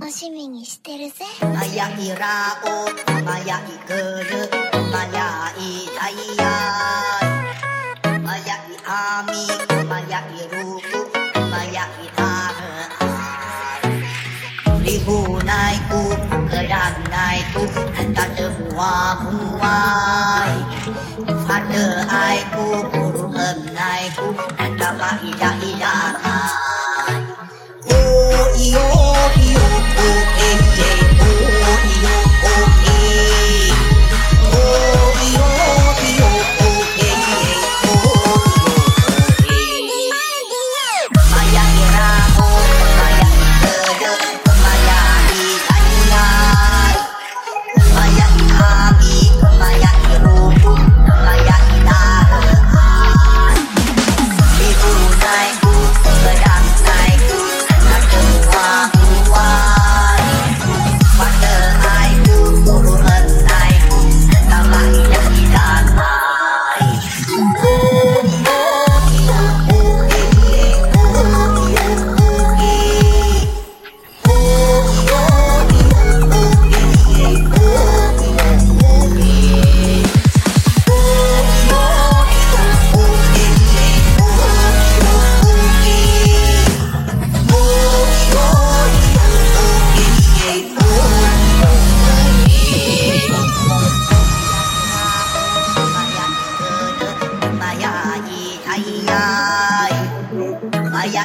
楽しみにしてるぜ「まやいらおまやいぐるまやいらいやい」「まやいあみまやいるくまやいたるあい」「りふないくくらんないくたてふわふわい」「はるあいくくるむないくたまいらいや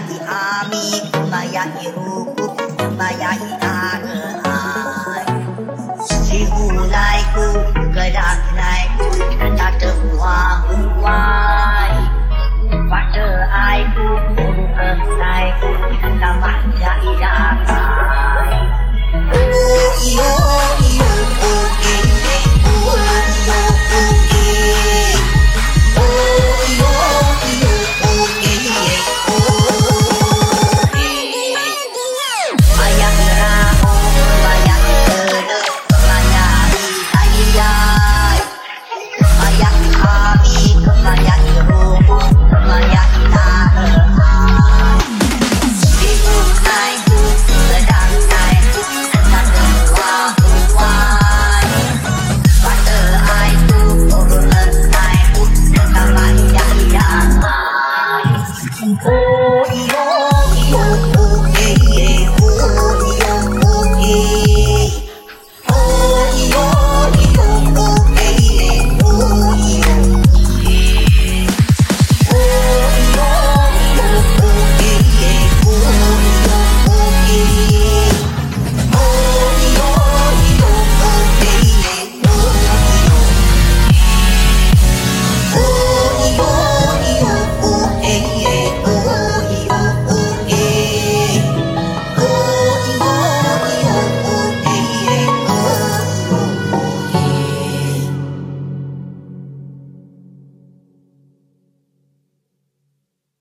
亚阿弥噶嘛呀比鲁翁嘛亚比大哥啊几呼啦呼噜噜噜噜噜